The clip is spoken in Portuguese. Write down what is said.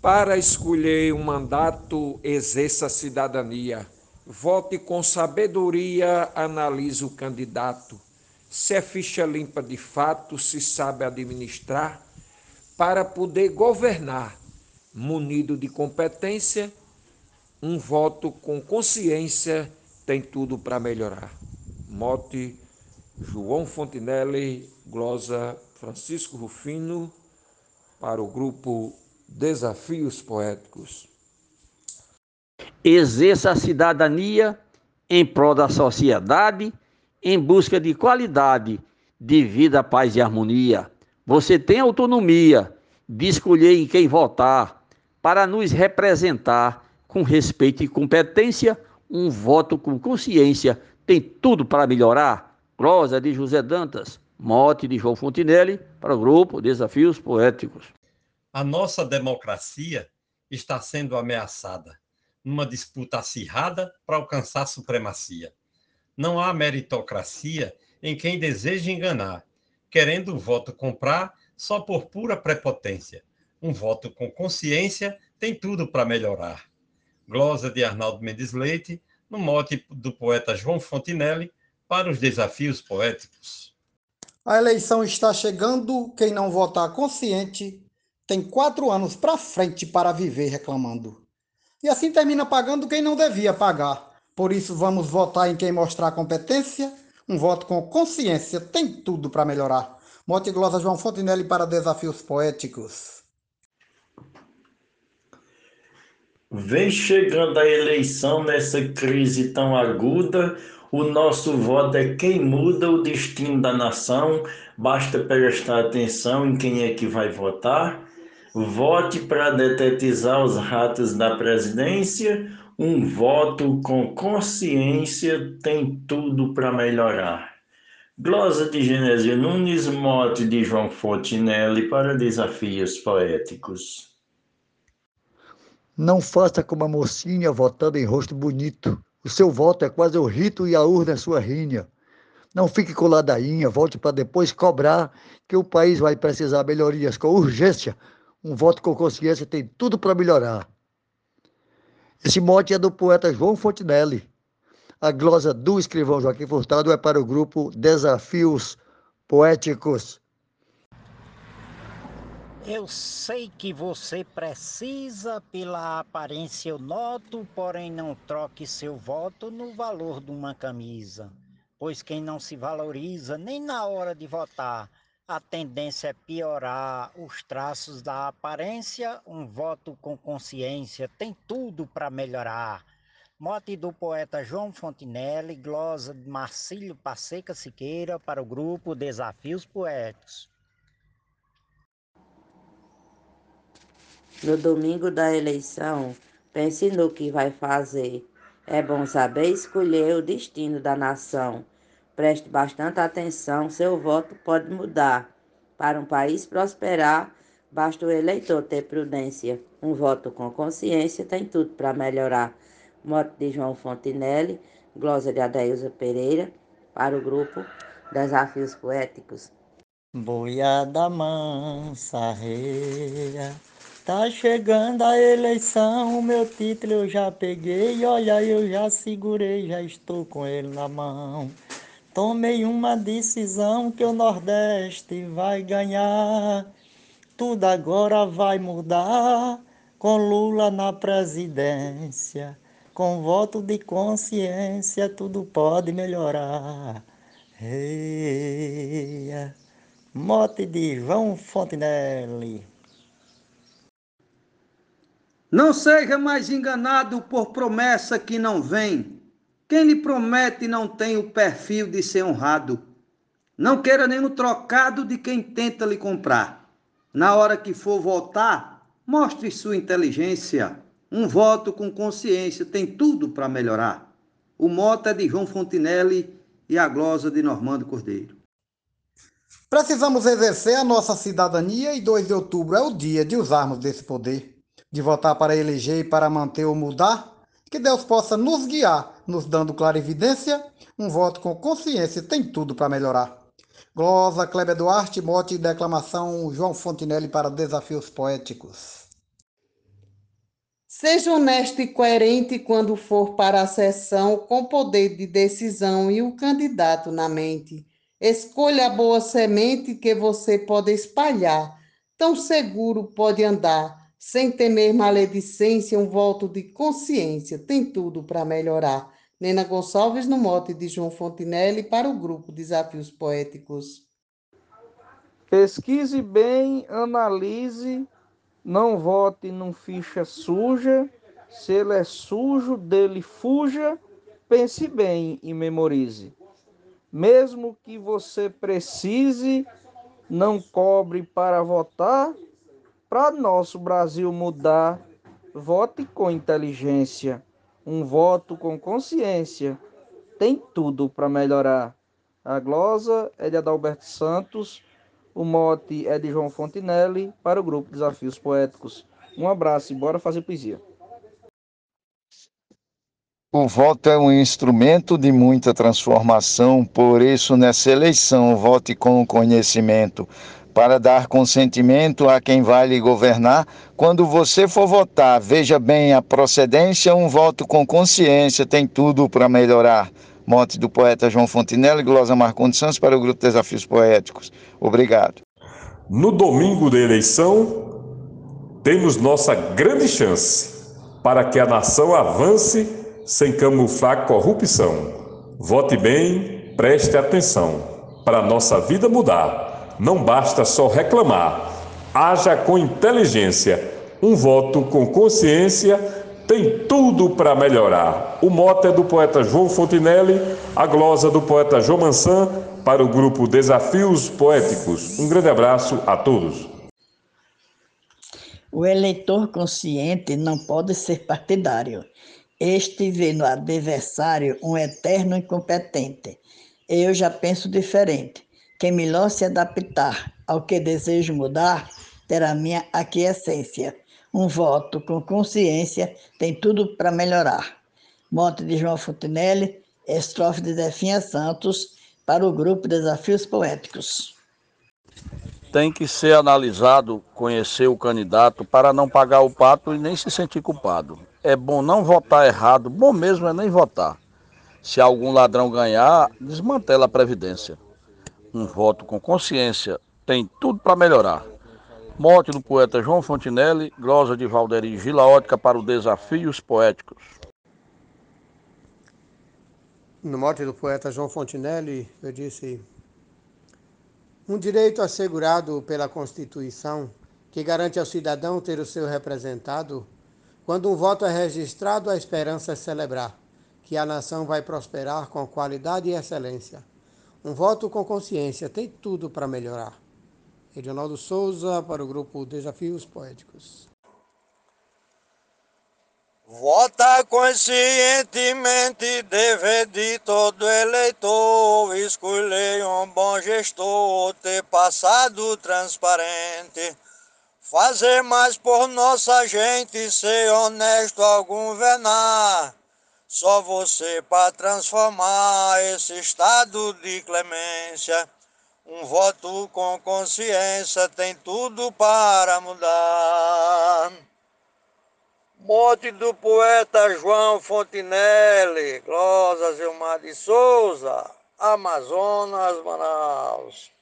Para escolher um mandato, exerça a cidadania. Vote com sabedoria, analise o candidato. Se é ficha limpa de fato, se sabe administrar, para poder governar, munido de competência, um voto com consciência tem tudo para melhorar. Mote João Fontinelli, glosa Francisco Rufino, para o grupo Desafios Poéticos. Exerça a cidadania em prol da sociedade, em busca de qualidade de vida, paz e harmonia. Você tem autonomia de escolher em quem votar para nos representar com respeito e competência. Um voto com consciência tem tudo para melhorar. Prosa de José Dantas, mote de João Fontinelli para o grupo Desafios Poéticos. A nossa democracia está sendo ameaçada numa disputa acirrada para alcançar supremacia. Não há meritocracia em quem deseja enganar, querendo o voto comprar só por pura prepotência. Um voto com consciência tem tudo para melhorar. Glosa de Arnaldo Mendes Leite, no mote do poeta João Fontinelli, para os desafios poéticos. A eleição está chegando, quem não votar consciente tem quatro anos para frente para viver reclamando. E assim termina pagando quem não devia pagar. Por isso, vamos votar em quem mostrar competência. Um voto com consciência tem tudo para melhorar. Mote glosa João Fontinelli para Desafios Poéticos. Vem chegando a eleição nessa crise tão aguda. O nosso voto é quem muda o destino da nação. Basta prestar atenção em quem é que vai votar vote para detetizar os ratos da presidência. Um voto com consciência tem tudo para melhorar. Glosa de Genésio Nunes, mote de João Fontinelli para desafios poéticos. Não faça como a mocinha votando em rosto bonito. O seu voto é quase o rito e a urna é sua rinha. Não fique com ladainha, volte para depois cobrar, que o país vai precisar melhorias com urgência um voto com consciência tem tudo para melhorar. Esse mote é do poeta João Fontinelli. A glosa do escrivão Joaquim Furtado é para o grupo Desafios Poéticos. Eu sei que você precisa pela aparência, eu noto, porém não troque seu voto no valor de uma camisa. Pois quem não se valoriza nem na hora de votar a tendência é piorar os traços da aparência, um voto com consciência tem tudo para melhorar. Mote do poeta João Fontinelli, glosa de Marcílio Passeca Siqueira para o grupo Desafios Poéticos. No domingo da eleição, pense no que vai fazer. É bom saber escolher o destino da nação. Preste bastante atenção, seu voto pode mudar. Para um país prosperar, basta o eleitor ter prudência. Um voto com consciência tem tudo para melhorar. Moto de João Fontinelli, glosa de Adeilza Pereira, para o grupo Desafios Poéticos. Boiada mansa reia, tá chegando a eleição, o meu título eu já peguei, olha eu já segurei, já estou com ele na mão. Tomei uma decisão que o Nordeste vai ganhar. Tudo agora vai mudar com Lula na presidência. Com voto de consciência, tudo pode melhorar. Eia. Mote de João Fontenelle. Não seja mais enganado por promessa que não vem quem lhe promete não tem o perfil de ser honrado. Não queira nem o trocado de quem tenta lhe comprar. Na hora que for votar, mostre sua inteligência. Um voto com consciência tem tudo para melhorar. O moto é de João Fontinelli e a glosa de Normando Cordeiro. Precisamos exercer a nossa cidadania e 2 de outubro é o dia de usarmos desse poder, de votar para eleger e para manter ou mudar que Deus possa nos guiar, nos dando clarividência. Um voto com consciência tem tudo para melhorar. Glosa, Kleber Duarte, mote e declamação João Fontinelli para Desafios Poéticos. Seja honesto e coerente quando for para a sessão com poder de decisão e o candidato na mente. Escolha a boa semente que você pode espalhar. Tão seguro pode andar, sem temer maledicência, um voto de consciência. Tem tudo para melhorar. Nena Gonçalves, no mote de João Fontinelli, para o grupo Desafios Poéticos. Pesquise bem, analise, não vote num ficha suja. Se ele é sujo, dele fuja. Pense bem e memorize. Mesmo que você precise, não cobre para votar. Para nosso Brasil mudar, vote com inteligência. Um voto com consciência tem tudo para melhorar. A glosa é de Adalberto Santos, o mote é de João Fontinelli para o grupo Desafios Poéticos. Um abraço e bora fazer poesia. O voto é um instrumento de muita transformação, por isso, nessa eleição, vote com conhecimento para dar consentimento a quem vai lhe governar. Quando você for votar, veja bem a procedência, um voto com consciência tem tudo para melhorar. Mote do poeta João Fontinelli, Glosa Marcondes Santos para o Grupo Desafios Poéticos. Obrigado. No domingo da eleição, temos nossa grande chance para que a nação avance sem camuflar corrupção. Vote bem, preste atenção. Para a nossa vida mudar não basta só reclamar. Haja com inteligência. Um voto com consciência tem tudo para melhorar. O mote é do poeta João Fontinelli, a glosa do poeta João Mansan, para o grupo Desafios Poéticos. Um grande abraço a todos. O eleitor consciente não pode ser partidário. Este vê no adversário um eterno incompetente. Eu já penso diferente. Quem melhor se adaptar ao que desejo mudar, terá minha aquiescência. Um voto com consciência tem tudo para melhorar. Mote de João Fontenelle, estrofe de Zefinha Santos, para o grupo Desafios Poéticos. Tem que ser analisado, conhecer o candidato para não pagar o pato e nem se sentir culpado. É bom não votar errado, bom mesmo é nem votar. Se algum ladrão ganhar, desmantela a Previdência um voto com consciência, tem tudo para melhorar. Morte do poeta João Fontinelli, glosa de Valderi Gilaótica para o Desafios Poéticos. No morte do poeta João Fontinelli, eu disse: um direito assegurado pela Constituição que garante ao cidadão ter o seu representado. Quando um voto é registrado, a esperança é celebrar que a nação vai prosperar com qualidade e excelência. Um voto com consciência tem tudo para melhorar. Edionaldo Souza, para o grupo Desafios Poéticos. Vota conscientemente, dever de todo eleitor, escolher um bom gestor, ter passado transparente, fazer mais por nossa gente, ser honesto ao governar só você para transformar esse estado de clemência. Um voto com consciência tem tudo para mudar. Morte do poeta João Fontinelli, Glosa Zilmar de Souza, Amazonas, Manaus.